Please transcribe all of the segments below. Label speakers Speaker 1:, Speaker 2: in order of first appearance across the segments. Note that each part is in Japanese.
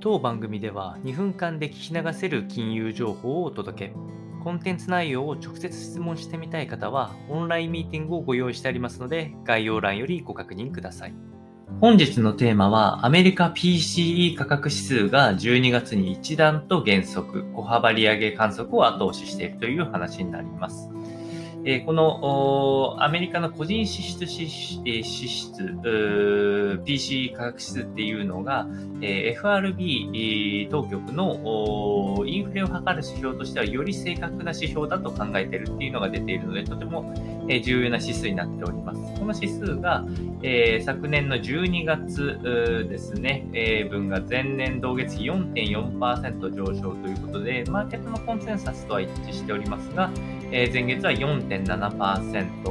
Speaker 1: 当番組では2分間で聞き流せる金融情報をお届け。コンテンツ内容を直接質問してみたい方は、オンラインミーティングをご用意してありますので、概要欄よりご確認ください。本日のテーマは、アメリカ PCE 価格指数が12月に一段と減速、小幅利上げ観測を後押ししているという話になります。えこのアメリカの個人支出支出、PC 価格指数っていうのが、え FRB 当局のインフレを測る指標としてはより正確な指標だと考えているっていうのが出ているので、とても重要な指数になっております。この指数が、え昨年の12月ですね、え分が前年同月比4.4%上昇ということで、マーケットのコンセンサスとは一致しておりますが、え前月は4.7%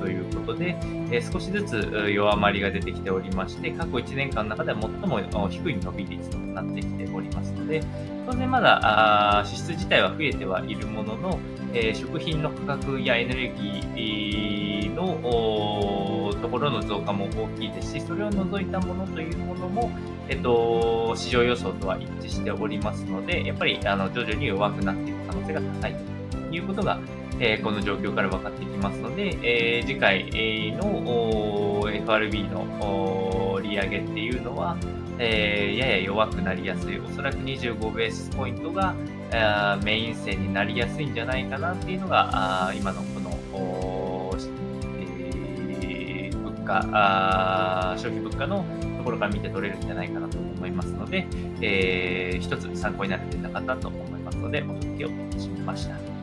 Speaker 1: ということで、え少しずつ弱まりが出てきておりまして、過去1年間の中では最も低い伸び率となってきておりますので、当然まだ支出自体は増えてはいるものの、え食品の価格やエネルギーのところの増加も大きいですし、それを除いたものというものも、えっと、市場予想とは一致しておりますので、やっぱりあの徐々に弱くなっていく可能性が高いということが、えこの状況から分かってきますので、え次回の FRB の利上げっていうのは、えやや弱くなりやすい、おそらく25ベースポイントがメイン線になりやすいんじゃないかなっていうのが、今のこの、えー、物価消費物価のところから見て取れるんじゃないかなと思いますので、えー、一つ参考になる点なかったと思いますので、お届けをいたしました。